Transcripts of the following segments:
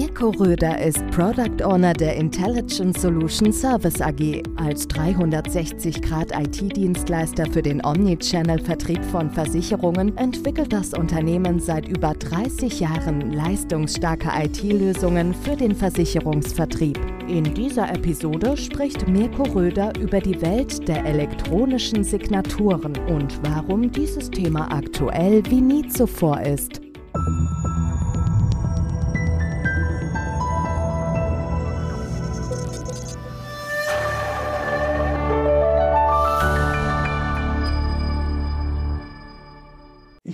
Mirko Röder ist Product Owner der Intelligent Solution Service AG. Als 360-Grad-IT-Dienstleister für den Omnichannel-Vertrieb von Versicherungen entwickelt das Unternehmen seit über 30 Jahren leistungsstarke IT-Lösungen für den Versicherungsvertrieb. In dieser Episode spricht Mirko Röder über die Welt der elektronischen Signaturen und warum dieses Thema aktuell wie nie zuvor ist.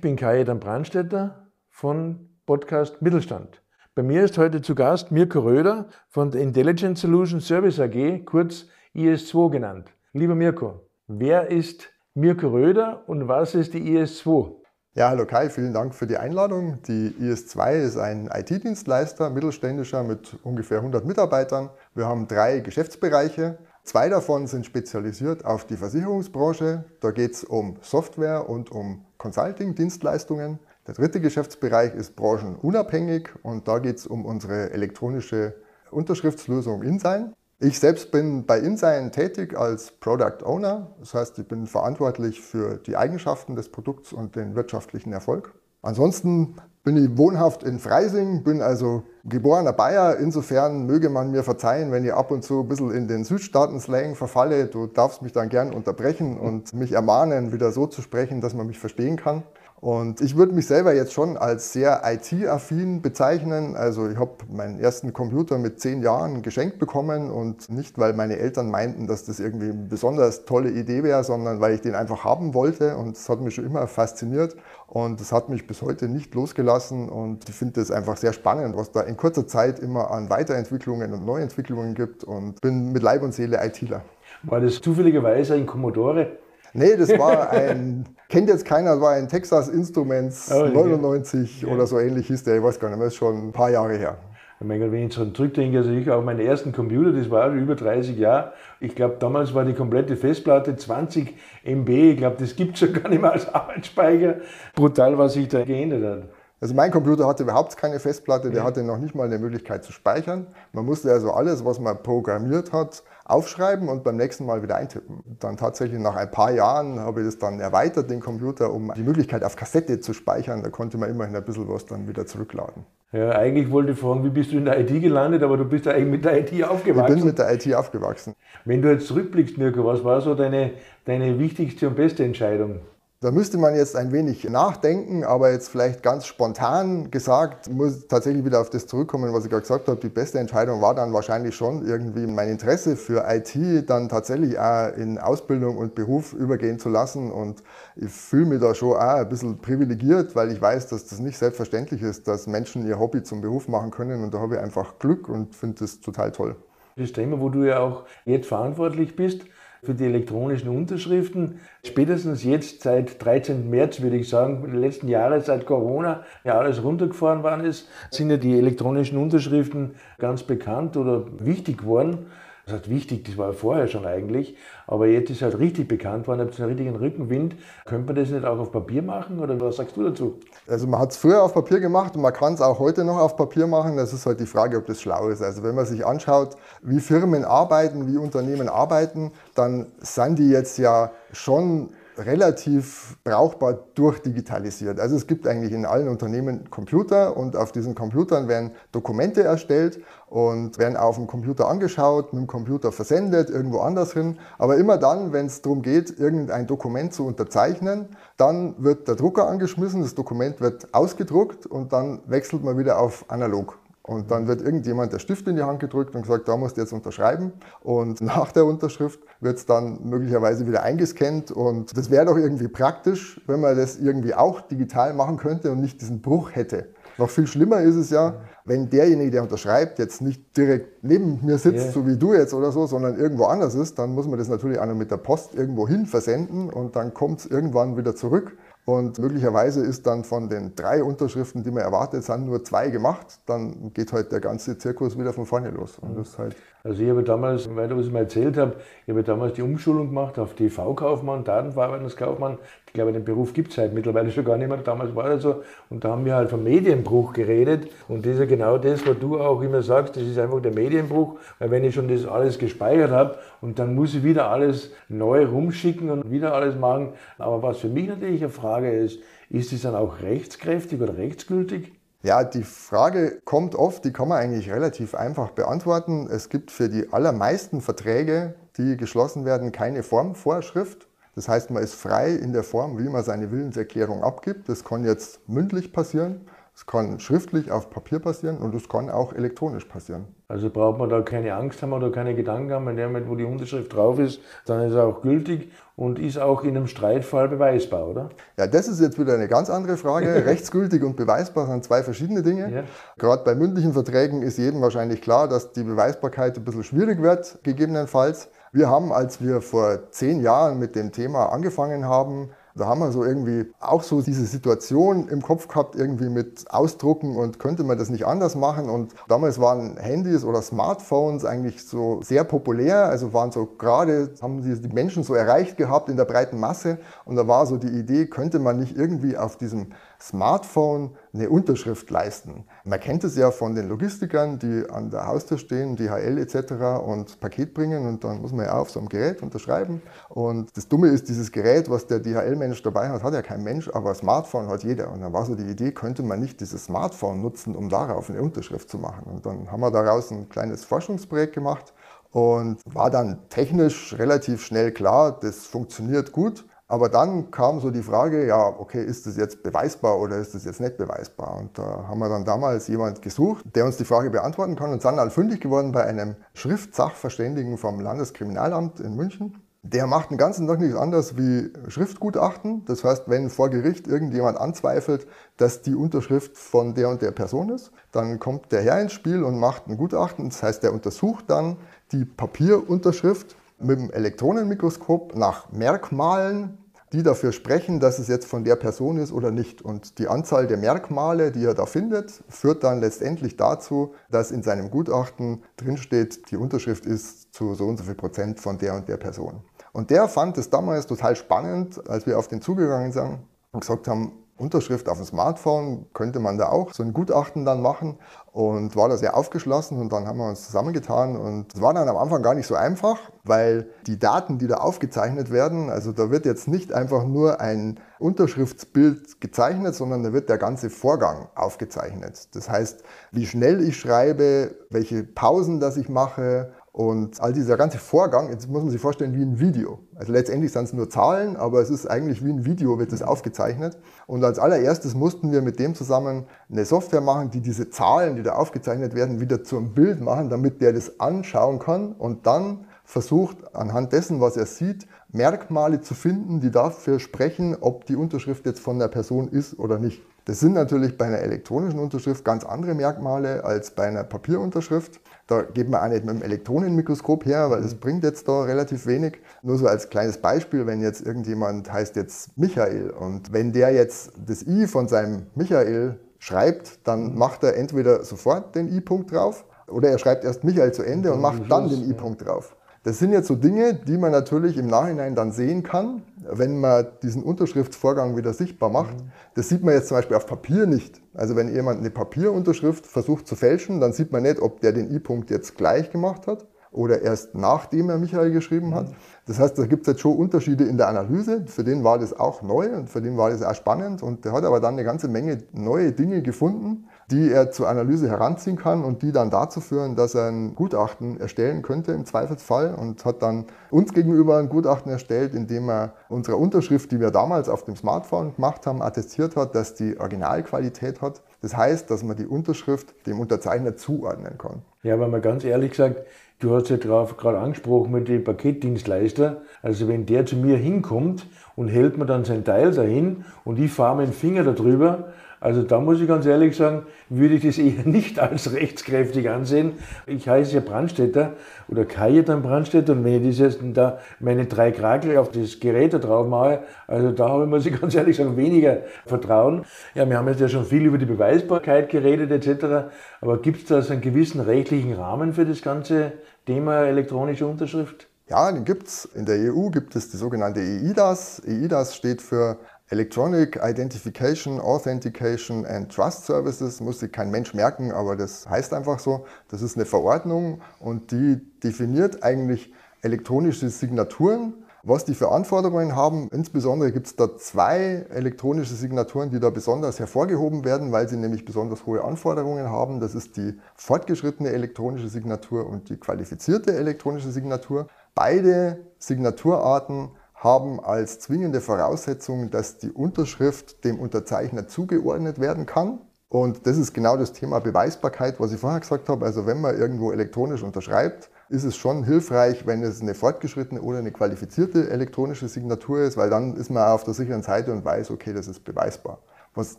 Ich bin Kajetan Brandstetter von Podcast Mittelstand. Bei mir ist heute zu Gast Mirko Röder von der Intelligent Solution Service AG, kurz IS2 genannt. Lieber Mirko, wer ist Mirko Röder und was ist die IS2? Ja, hallo Kai, vielen Dank für die Einladung. Die IS2 ist ein IT-Dienstleister, mittelständischer mit ungefähr 100 Mitarbeitern. Wir haben drei Geschäftsbereiche. Zwei davon sind spezialisiert auf die Versicherungsbranche. Da geht es um Software und um Consulting-Dienstleistungen. Der dritte Geschäftsbereich ist branchenunabhängig und da geht es um unsere elektronische Unterschriftslösung InSign. Ich selbst bin bei InSign tätig als Product Owner. Das heißt, ich bin verantwortlich für die Eigenschaften des Produkts und den wirtschaftlichen Erfolg. Ansonsten bin ich wohnhaft in Freising, bin also geborener Bayer. Insofern möge man mir verzeihen, wenn ich ab und zu ein bisschen in den Südstaaten-Slang verfalle. Du darfst mich dann gern unterbrechen und mich ermahnen, wieder so zu sprechen, dass man mich verstehen kann. Und ich würde mich selber jetzt schon als sehr IT-affin bezeichnen. Also ich habe meinen ersten Computer mit zehn Jahren geschenkt bekommen und nicht, weil meine Eltern meinten, dass das irgendwie eine besonders tolle Idee wäre, sondern weil ich den einfach haben wollte und es hat mich schon immer fasziniert und es hat mich bis heute nicht losgelassen und ich finde das einfach sehr spannend, was da in kurzer Zeit immer an Weiterentwicklungen und Neuentwicklungen gibt und bin mit Leib und Seele ITler. War das zufälligerweise ein Commodore? Nee, das war ein, kennt jetzt keiner, das war ein Texas Instruments oh, 99 ja. oder so ähnlich hieß der, ich weiß gar nicht mehr, ist schon ein paar Jahre her. Ich meine, wenn ich so zurückdenke, also ich auch meinen ersten Computer, das war über 30 Jahre. Ich glaube, damals war die komplette Festplatte 20 MB. Ich glaube, das gibt es ja gar nicht mehr als Arbeitsspeicher. Brutal, was sich da geändert hat. Also mein Computer hatte überhaupt keine Festplatte, der hatte noch nicht mal eine Möglichkeit zu speichern. Man musste also alles, was man programmiert hat, aufschreiben und beim nächsten Mal wieder eintippen. Dann tatsächlich nach ein paar Jahren habe ich das dann erweitert, den Computer, um die Möglichkeit auf Kassette zu speichern. Da konnte man immerhin ein bisschen was dann wieder zurückladen. Ja, eigentlich wollte ich fragen, wie bist du in der IT gelandet, aber du bist ja eigentlich mit der IT aufgewachsen. Ich bin mit der IT aufgewachsen. Wenn du jetzt zurückblickst, Mirko, was war so deine, deine wichtigste und beste Entscheidung? Da müsste man jetzt ein wenig nachdenken, aber jetzt vielleicht ganz spontan gesagt, muss tatsächlich wieder auf das zurückkommen, was ich gerade gesagt habe. Die beste Entscheidung war dann wahrscheinlich schon irgendwie mein Interesse für IT dann tatsächlich auch in Ausbildung und Beruf übergehen zu lassen. Und ich fühle mich da schon auch ein bisschen privilegiert, weil ich weiß, dass das nicht selbstverständlich ist, dass Menschen ihr Hobby zum Beruf machen können. Und da habe ich einfach Glück und finde das total toll. Das Thema, wo du ja auch jetzt verantwortlich bist, für die elektronischen Unterschriften. Spätestens jetzt seit 13. März, würde ich sagen, in den letzten Jahren, seit Corona ja alles runtergefahren worden ist, sind ja die elektronischen Unterschriften ganz bekannt oder wichtig geworden. Das heißt wichtig, das war ja vorher schon eigentlich, aber jetzt ist halt richtig bekannt worden, habt einen richtigen Rückenwind. Könnte man das nicht auch auf Papier machen oder was sagst du dazu? Also man hat es früher auf Papier gemacht und man kann es auch heute noch auf Papier machen. Das ist halt die Frage, ob das schlau ist. Also wenn man sich anschaut, wie Firmen arbeiten, wie Unternehmen arbeiten, dann sind die jetzt ja schon relativ brauchbar durchdigitalisiert. Also es gibt eigentlich in allen Unternehmen Computer und auf diesen Computern werden Dokumente erstellt und werden auf dem Computer angeschaut, mit dem Computer versendet, irgendwo anders hin. Aber immer dann, wenn es darum geht, irgendein Dokument zu unterzeichnen, dann wird der Drucker angeschmissen, das Dokument wird ausgedruckt und dann wechselt man wieder auf analog. Und dann wird irgendjemand der Stift in die Hand gedrückt und gesagt, da musst du jetzt unterschreiben. Und nach der Unterschrift wird es dann möglicherweise wieder eingescannt. Und das wäre doch irgendwie praktisch, wenn man das irgendwie auch digital machen könnte und nicht diesen Bruch hätte. Noch viel schlimmer ist es ja, wenn derjenige, der unterschreibt, jetzt nicht direkt neben mir sitzt, yeah. so wie du jetzt oder so, sondern irgendwo anders ist, dann muss man das natürlich auch noch mit der Post irgendwo hin versenden und dann kommt es irgendwann wieder zurück. Und möglicherweise ist dann von den drei Unterschriften, die man erwartet, sind nur zwei gemacht. Dann geht halt der ganze Zirkus wieder von vorne los. Und das halt also ich habe damals, weil du es mir erzählt habe, ich habe damals die Umschulung gemacht auf TV-Kaufmann, Datenverarbeitungskaufmann. Ich glaube, den Beruf gibt es halt mittlerweile schon gar nicht mehr. Damals war das so. Und da haben wir halt vom Medienbruch geredet. Und das ist ja genau das, was du auch immer sagst, das ist einfach der Medienbruch. Weil wenn ich schon das alles gespeichert habe und dann muss ich wieder alles neu rumschicken und wieder alles machen. Aber was für mich natürlich eine Frage ist, ist es dann auch rechtskräftig oder rechtsgültig? Ja, die Frage kommt oft, die kann man eigentlich relativ einfach beantworten. Es gibt für die allermeisten Verträge, die geschlossen werden, keine Formvorschrift. Das heißt, man ist frei in der Form, wie man seine Willenserklärung abgibt. Das kann jetzt mündlich passieren. Es kann schriftlich auf Papier passieren und es kann auch elektronisch passieren. Also braucht man da keine Angst haben oder keine Gedanken haben, in dem Moment, wo die Unterschrift drauf ist, dann ist es auch gültig und ist auch in einem Streitfall beweisbar, oder? Ja, das ist jetzt wieder eine ganz andere Frage. Rechtsgültig und beweisbar sind zwei verschiedene Dinge. Ja. Gerade bei mündlichen Verträgen ist jedem wahrscheinlich klar, dass die Beweisbarkeit ein bisschen schwierig wird, gegebenenfalls. Wir haben, als wir vor zehn Jahren mit dem Thema angefangen haben, da haben wir so irgendwie auch so diese Situation im Kopf gehabt, irgendwie mit Ausdrucken und könnte man das nicht anders machen. Und damals waren Handys oder Smartphones eigentlich so sehr populär, also waren so gerade, haben die Menschen so erreicht gehabt in der breiten Masse. Und da war so die Idee, könnte man nicht irgendwie auf diesem Smartphone eine Unterschrift leisten. Man kennt es ja von den Logistikern, die an der Haustür stehen, DHL etc. und Paket bringen und dann muss man ja auf so einem Gerät unterschreiben. Und das Dumme ist, dieses Gerät, was der DHL-Mensch dabei hat, hat ja kein Mensch, aber Smartphone hat jeder. Und dann war so die Idee, könnte man nicht dieses Smartphone nutzen, um darauf eine Unterschrift zu machen. Und dann haben wir daraus ein kleines Forschungsprojekt gemacht und war dann technisch relativ schnell klar, das funktioniert gut. Aber dann kam so die Frage, ja, okay, ist das jetzt beweisbar oder ist das jetzt nicht beweisbar? Und da haben wir dann damals jemand gesucht, der uns die Frage beantworten kann und sind dann fündig geworden bei einem Schriftsachverständigen vom Landeskriminalamt in München. Der macht den ganzen Tag nichts anderes wie Schriftgutachten. Das heißt, wenn vor Gericht irgendjemand anzweifelt, dass die Unterschrift von der und der Person ist, dann kommt der Herr ins Spiel und macht ein Gutachten. Das heißt, der untersucht dann die Papierunterschrift mit dem Elektronenmikroskop nach Merkmalen die dafür sprechen, dass es jetzt von der Person ist oder nicht. Und die Anzahl der Merkmale, die er da findet, führt dann letztendlich dazu, dass in seinem Gutachten drinsteht, die Unterschrift ist zu so und so viel Prozent von der und der Person. Und der fand es damals total spannend, als wir auf den zugegangen sind und gesagt haben, Unterschrift auf dem Smartphone könnte man da auch so ein Gutachten dann machen und war da sehr aufgeschlossen und dann haben wir uns zusammengetan und es war dann am Anfang gar nicht so einfach, weil die Daten, die da aufgezeichnet werden, also da wird jetzt nicht einfach nur ein Unterschriftsbild gezeichnet, sondern da wird der ganze Vorgang aufgezeichnet. Das heißt, wie schnell ich schreibe, welche Pausen das ich mache, und all dieser ganze Vorgang, jetzt muss man sich vorstellen wie ein Video. Also letztendlich sind es nur Zahlen, aber es ist eigentlich wie ein Video, wird es aufgezeichnet. Und als allererstes mussten wir mit dem zusammen eine Software machen, die diese Zahlen, die da aufgezeichnet werden, wieder zum Bild machen, damit der das anschauen kann und dann versucht, anhand dessen, was er sieht, Merkmale zu finden, die dafür sprechen, ob die Unterschrift jetzt von der Person ist oder nicht. Das sind natürlich bei einer elektronischen Unterschrift ganz andere Merkmale als bei einer Papierunterschrift. Da geht man auch nicht mit dem Elektronenmikroskop her, weil das bringt jetzt da relativ wenig. Nur so als kleines Beispiel, wenn jetzt irgendjemand heißt jetzt Michael und wenn der jetzt das I von seinem Michael schreibt, dann macht er entweder sofort den I-Punkt drauf oder er schreibt erst Michael zu Ende und macht dann den I-Punkt drauf. Das sind jetzt so Dinge, die man natürlich im Nachhinein dann sehen kann, wenn man diesen Unterschriftsvorgang wieder sichtbar macht. Mhm. Das sieht man jetzt zum Beispiel auf Papier nicht. Also wenn jemand eine Papierunterschrift versucht zu fälschen, dann sieht man nicht, ob der den I-Punkt jetzt gleich gemacht hat oder erst nachdem er Michael geschrieben hat. Mhm. Das heißt, da gibt es jetzt schon Unterschiede in der Analyse. Für den war das auch neu und für den war das auch spannend. Und der hat aber dann eine ganze Menge neue Dinge gefunden, die er zur Analyse heranziehen kann und die dann dazu führen, dass er ein Gutachten erstellen könnte im Zweifelsfall und hat dann uns gegenüber ein Gutachten erstellt, in dem er unsere Unterschrift, die wir damals auf dem Smartphone gemacht haben, attestiert hat, dass die Originalqualität hat. Das heißt, dass man die Unterschrift dem Unterzeichner zuordnen kann. Ja, aber mal ganz ehrlich gesagt, Du hast ja gerade angesprochen mit dem Paketdienstleister. Also wenn der zu mir hinkommt und hält mir dann sein Teil dahin und ich fahre meinen Finger darüber, Also da muss ich ganz ehrlich sagen, würde ich das eher nicht als rechtskräftig ansehen. Ich heiße ja Brandstätter oder Kajetan Brandstätter und wenn ich das jetzt da meine drei Krakel auf das Gerät da drauf mache, also da habe ich, muss ich ganz ehrlich sagen, weniger Vertrauen. Ja, wir haben jetzt ja schon viel über die Beweisbarkeit geredet etc. Aber gibt es da so einen gewissen rechtlichen Rahmen für das ganze Thema elektronische Unterschrift? Ja, den gibt es. In der EU gibt es die sogenannte EIDAS. EIDAS steht für Electronic Identification, Authentication and Trust Services. Muss sich kein Mensch merken, aber das heißt einfach so. Das ist eine Verordnung und die definiert eigentlich elektronische Signaturen was die für Anforderungen haben, insbesondere gibt es da zwei elektronische Signaturen, die da besonders hervorgehoben werden, weil sie nämlich besonders hohe Anforderungen haben. Das ist die fortgeschrittene elektronische Signatur und die qualifizierte elektronische Signatur. Beide Signaturarten haben als zwingende Voraussetzung, dass die Unterschrift dem Unterzeichner zugeordnet werden kann. Und das ist genau das Thema Beweisbarkeit, was ich vorher gesagt habe. Also wenn man irgendwo elektronisch unterschreibt, ist es schon hilfreich, wenn es eine fortgeschrittene oder eine qualifizierte elektronische Signatur ist, weil dann ist man auf der sicheren Seite und weiß, okay, das ist beweisbar. Was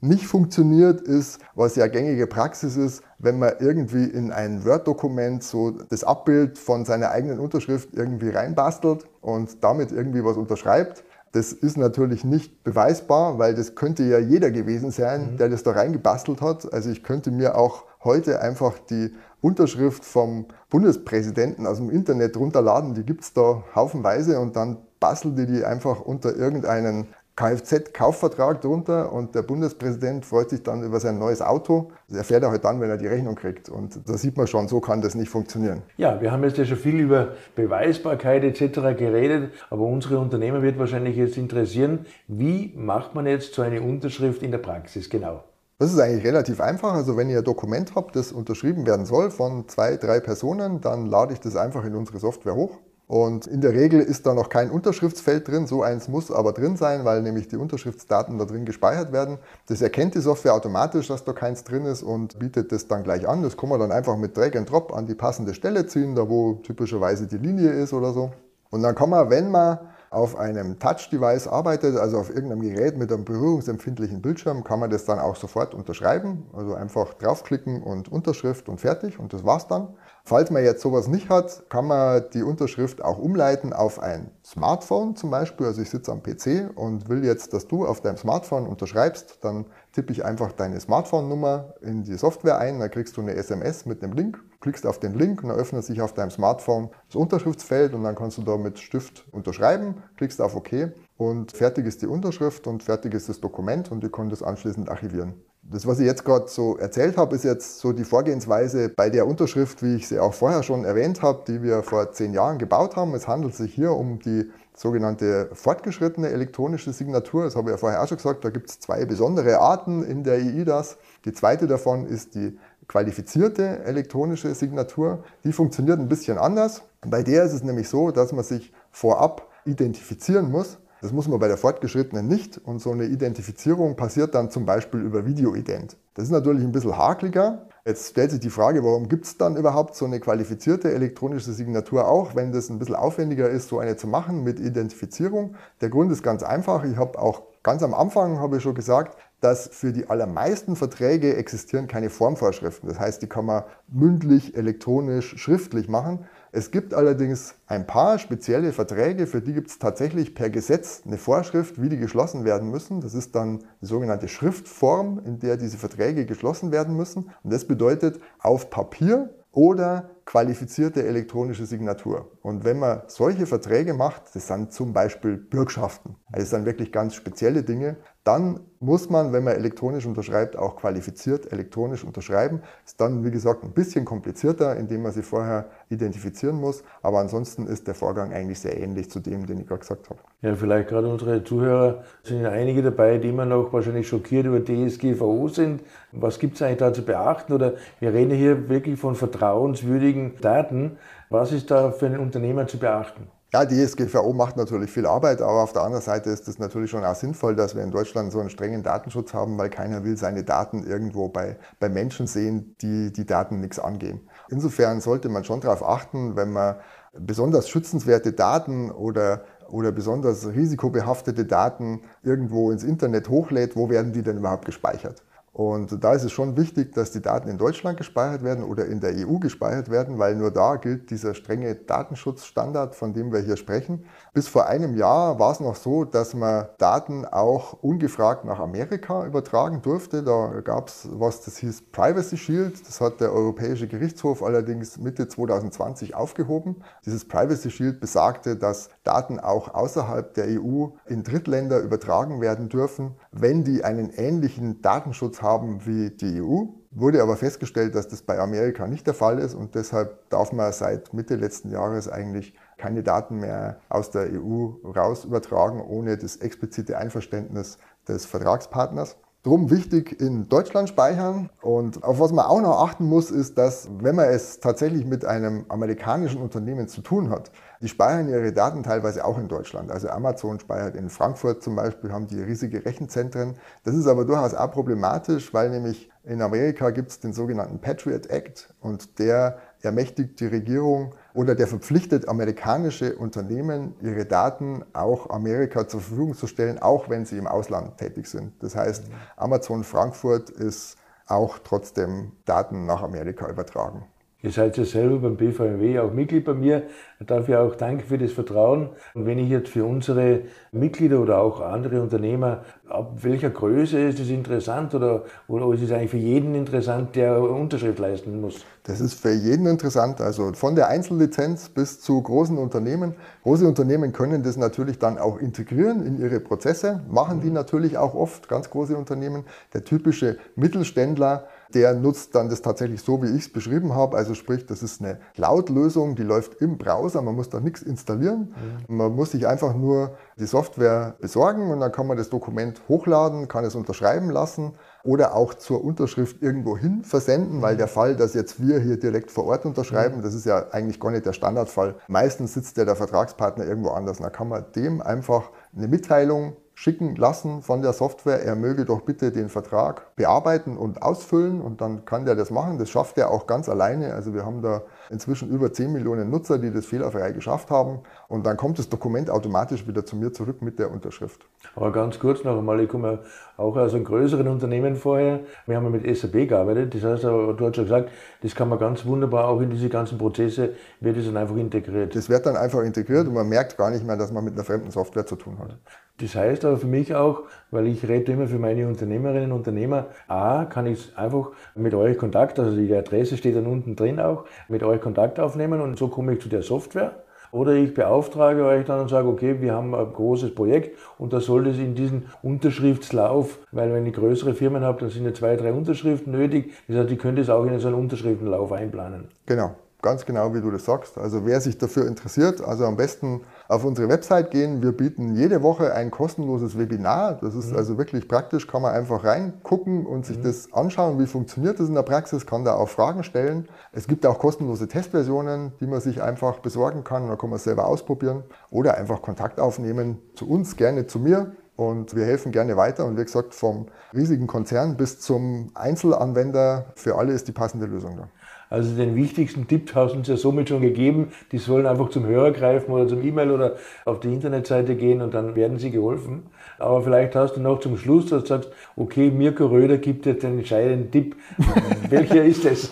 nicht funktioniert ist, was ja gängige Praxis ist, wenn man irgendwie in ein Word-Dokument so das Abbild von seiner eigenen Unterschrift irgendwie reinbastelt und damit irgendwie was unterschreibt. Das ist natürlich nicht beweisbar, weil das könnte ja jeder gewesen sein, mhm. der das da reingebastelt hat. Also ich könnte mir auch heute einfach die Unterschrift vom Bundespräsidenten aus dem Internet runterladen. Die gibt es da haufenweise und dann bastel die die einfach unter irgendeinen Kfz-Kaufvertrag drunter und der Bundespräsident freut sich dann über sein neues Auto. Das erfährt er halt dann, wenn er die Rechnung kriegt. Und da sieht man schon, so kann das nicht funktionieren. Ja, wir haben jetzt ja schon viel über Beweisbarkeit etc. geredet, aber unsere Unternehmer wird wahrscheinlich jetzt interessieren, wie macht man jetzt so eine Unterschrift in der Praxis genau? Das ist eigentlich relativ einfach. Also wenn ihr ein Dokument habt, das unterschrieben werden soll von zwei, drei Personen, dann lade ich das einfach in unsere Software hoch. Und in der Regel ist da noch kein Unterschriftsfeld drin, so eins muss aber drin sein, weil nämlich die Unterschriftsdaten da drin gespeichert werden. Das erkennt die Software automatisch, dass da keins drin ist und bietet das dann gleich an. Das kann man dann einfach mit Drag and Drop an die passende Stelle ziehen, da wo typischerweise die Linie ist oder so. Und dann kann man, wenn man auf einem Touch-Device arbeitet, also auf irgendeinem Gerät mit einem berührungsempfindlichen Bildschirm, kann man das dann auch sofort unterschreiben. Also einfach draufklicken und Unterschrift und fertig und das war's dann. Falls man jetzt sowas nicht hat, kann man die Unterschrift auch umleiten auf ein Smartphone zum Beispiel. Also ich sitze am PC und will jetzt, dass du auf deinem Smartphone unterschreibst, dann tippe ich einfach deine Smartphone-Nummer in die Software ein, dann kriegst du eine SMS mit einem Link, klickst auf den Link und dann öffnet sich auf deinem Smartphone das Unterschriftsfeld und dann kannst du da mit Stift unterschreiben, klickst auf OK und fertig ist die Unterschrift und fertig ist das Dokument und ihr könnt es anschließend archivieren. Das, was ich jetzt gerade so erzählt habe, ist jetzt so die Vorgehensweise bei der Unterschrift, wie ich sie auch vorher schon erwähnt habe, die wir vor zehn Jahren gebaut haben. Es handelt sich hier um die sogenannte fortgeschrittene elektronische Signatur. Das habe ich ja vorher auch schon gesagt. Da gibt es zwei besondere Arten in der EIDAS. Die zweite davon ist die qualifizierte elektronische Signatur. Die funktioniert ein bisschen anders. Bei der ist es nämlich so, dass man sich vorab identifizieren muss. Das muss man bei der fortgeschrittenen nicht und so eine Identifizierung passiert dann zum Beispiel über Videoident. Das ist natürlich ein bisschen hakliger. Jetzt stellt sich die Frage, warum gibt es dann überhaupt so eine qualifizierte elektronische Signatur auch, wenn das ein bisschen aufwendiger ist, so eine zu machen mit Identifizierung. Der Grund ist ganz einfach. Ich habe auch ganz am Anfang ich schon gesagt, dass für die allermeisten Verträge existieren keine Formvorschriften. Das heißt, die kann man mündlich, elektronisch, schriftlich machen. Es gibt allerdings ein paar spezielle Verträge, für die gibt es tatsächlich per Gesetz eine Vorschrift, wie die geschlossen werden müssen. Das ist dann die sogenannte Schriftform, in der diese Verträge geschlossen werden müssen. Und das bedeutet auf Papier oder qualifizierte elektronische Signatur. Und wenn man solche Verträge macht, das sind zum Beispiel Bürgschaften, also das sind wirklich ganz spezielle Dinge, dann muss man, wenn man elektronisch unterschreibt, auch qualifiziert elektronisch unterschreiben. Ist dann, wie gesagt, ein bisschen komplizierter, indem man sie vorher identifizieren muss. Aber ansonsten ist der Vorgang eigentlich sehr ähnlich zu dem, den ich gerade gesagt habe. Ja, vielleicht gerade unsere Zuhörer sind ja einige dabei, die immer noch wahrscheinlich schockiert über DSGVO sind. Was gibt es eigentlich da zu beachten? Oder wir reden hier wirklich von vertrauenswürdigen Daten. Was ist da für einen Unternehmer zu beachten? Ja, die SGVO macht natürlich viel Arbeit, aber auf der anderen Seite ist es natürlich schon auch sinnvoll, dass wir in Deutschland so einen strengen Datenschutz haben, weil keiner will seine Daten irgendwo bei, bei Menschen sehen, die die Daten nichts angehen. Insofern sollte man schon darauf achten, wenn man besonders schützenswerte Daten oder oder besonders risikobehaftete Daten irgendwo ins Internet hochlädt, wo werden die denn überhaupt gespeichert? Und da ist es schon wichtig, dass die Daten in Deutschland gespeichert werden oder in der EU gespeichert werden, weil nur da gilt dieser strenge Datenschutzstandard, von dem wir hier sprechen. Bis vor einem Jahr war es noch so, dass man Daten auch ungefragt nach Amerika übertragen durfte. Da gab es was, das hieß Privacy Shield. Das hat der Europäische Gerichtshof allerdings Mitte 2020 aufgehoben. Dieses Privacy Shield besagte, dass Daten auch außerhalb der EU in Drittländer übertragen werden dürfen, wenn die einen ähnlichen Datenschutz haben wie die EU. Wurde aber festgestellt, dass das bei Amerika nicht der Fall ist und deshalb darf man seit Mitte letzten Jahres eigentlich keine Daten mehr aus der EU raus übertragen, ohne das explizite Einverständnis des Vertragspartners. Drum wichtig in Deutschland speichern. Und auf was man auch noch achten muss, ist, dass wenn man es tatsächlich mit einem amerikanischen Unternehmen zu tun hat, die speichern ihre Daten teilweise auch in Deutschland. Also Amazon speichert in Frankfurt zum Beispiel, haben die riesige Rechenzentren. Das ist aber durchaus auch problematisch, weil nämlich in Amerika gibt es den sogenannten Patriot Act und der ermächtigt die Regierung oder der verpflichtet amerikanische Unternehmen, ihre Daten auch Amerika zur Verfügung zu stellen, auch wenn sie im Ausland tätig sind. Das heißt, Amazon Frankfurt ist auch trotzdem Daten nach Amerika übertragen. Ihr seid ja selber beim BVMW auch Mitglied bei mir. Dafür auch danke für das Vertrauen. Und wenn ich jetzt für unsere Mitglieder oder auch andere Unternehmer, ab welcher Größe ist es interessant oder, oder ist es eigentlich für jeden interessant, der Unterschrift leisten muss? Das ist für jeden interessant, also von der Einzellizenz bis zu großen Unternehmen. Große Unternehmen können das natürlich dann auch integrieren in ihre Prozesse, machen die natürlich auch oft, ganz große Unternehmen. Der typische Mittelständler, der nutzt dann das tatsächlich so, wie ich es beschrieben habe. Also sprich, das ist eine Cloud-Lösung, die läuft im Browser, man muss da nichts installieren. Mhm. Man muss sich einfach nur die Software besorgen und dann kann man das Dokument hochladen, kann es unterschreiben lassen oder auch zur Unterschrift irgendwo hin versenden, weil der Fall, dass jetzt wir hier direkt vor Ort unterschreiben, mhm. das ist ja eigentlich gar nicht der Standardfall. Meistens sitzt ja der Vertragspartner irgendwo anders. Da kann man dem einfach eine Mitteilung schicken lassen von der Software, er möge doch bitte den Vertrag bearbeiten und ausfüllen und dann kann der das machen. Das schafft er auch ganz alleine. Also wir haben da inzwischen über 10 Millionen Nutzer, die das fehlerfrei geschafft haben und dann kommt das Dokument automatisch wieder zu mir zurück mit der Unterschrift. Aber ganz kurz noch einmal, ich komme auch aus einem größeren Unternehmen vorher. Wir haben mit SAP gearbeitet, das heißt, du hast schon gesagt, das kann man ganz wunderbar auch in diese ganzen Prozesse, wird es dann einfach integriert. Das wird dann einfach integriert und man merkt gar nicht mehr, dass man mit einer fremden Software zu tun hat. Das heißt aber für mich auch, weil ich rede immer für meine Unternehmerinnen und Unternehmer, A, kann ich einfach mit euch Kontakt, also die Adresse steht dann unten drin auch, mit euch Kontakt aufnehmen und so komme ich zu der Software. Oder ich beauftrage euch dann und sage, okay, wir haben ein großes Projekt und da soll es in diesen Unterschriftslauf, weil wenn ich größere Firmen habe, dann sind ja zwei, drei Unterschriften nötig. Das heißt, ich könnte es auch in so einen Unterschriftenlauf einplanen. Genau ganz genau, wie du das sagst. Also wer sich dafür interessiert, also am besten auf unsere Website gehen. Wir bieten jede Woche ein kostenloses Webinar. Das ist mhm. also wirklich praktisch, kann man einfach reingucken und sich mhm. das anschauen, wie funktioniert das in der Praxis, kann da auch Fragen stellen. Es gibt auch kostenlose Testversionen, die man sich einfach besorgen kann. Da kann man selber ausprobieren oder einfach Kontakt aufnehmen zu uns, gerne zu mir. Und wir helfen gerne weiter. Und wie gesagt, vom riesigen Konzern bis zum Einzelanwender, für alle ist die passende Lösung da. Also den wichtigsten Tipp hast du uns ja somit schon gegeben. Die sollen einfach zum Hörer greifen oder zum E-Mail oder auf die Internetseite gehen und dann werden sie geholfen. Aber vielleicht hast du noch zum Schluss, dass du sagst, okay, Mirko Röder gibt dir den entscheidenden Tipp. Welcher ist es?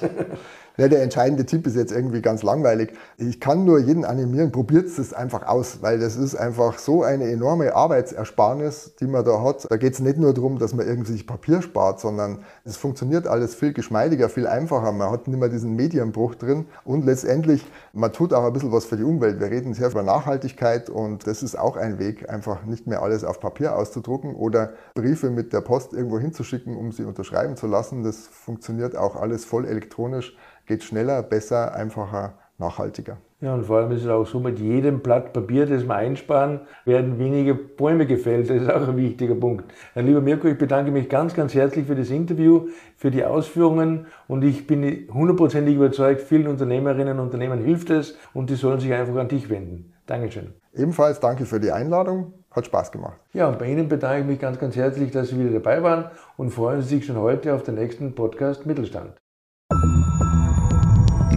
Ja, der entscheidende Tipp ist jetzt irgendwie ganz langweilig. Ich kann nur jeden animieren, probiert es einfach aus, weil das ist einfach so eine enorme Arbeitsersparnis, die man da hat. Da geht es nicht nur darum, dass man irgendwie Papier spart, sondern es funktioniert alles viel geschmeidiger, viel einfacher. Man hat nicht mehr diesen Medienbruch drin und letztendlich, man tut auch ein bisschen was für die Umwelt. Wir reden sehr über Nachhaltigkeit und das ist auch ein Weg, einfach nicht mehr alles auf Papier auszudrucken oder Briefe mit der Post irgendwo hinzuschicken, um sie unterschreiben zu lassen. Das funktioniert auch alles voll elektronisch geht schneller, besser, einfacher, nachhaltiger. Ja, und vor allem ist es auch so, mit jedem Blatt Papier, das wir einsparen, werden weniger Bäume gefällt. Das ist auch ein wichtiger Punkt. Ja, lieber Mirko, ich bedanke mich ganz, ganz herzlich für das Interview, für die Ausführungen und ich bin hundertprozentig überzeugt, vielen Unternehmerinnen und Unternehmern hilft es und die sollen sich einfach an dich wenden. Dankeschön. Ebenfalls danke für die Einladung. Hat Spaß gemacht. Ja, und bei Ihnen bedanke ich mich ganz, ganz herzlich, dass Sie wieder dabei waren und freuen Sie sich schon heute auf den nächsten Podcast Mittelstand.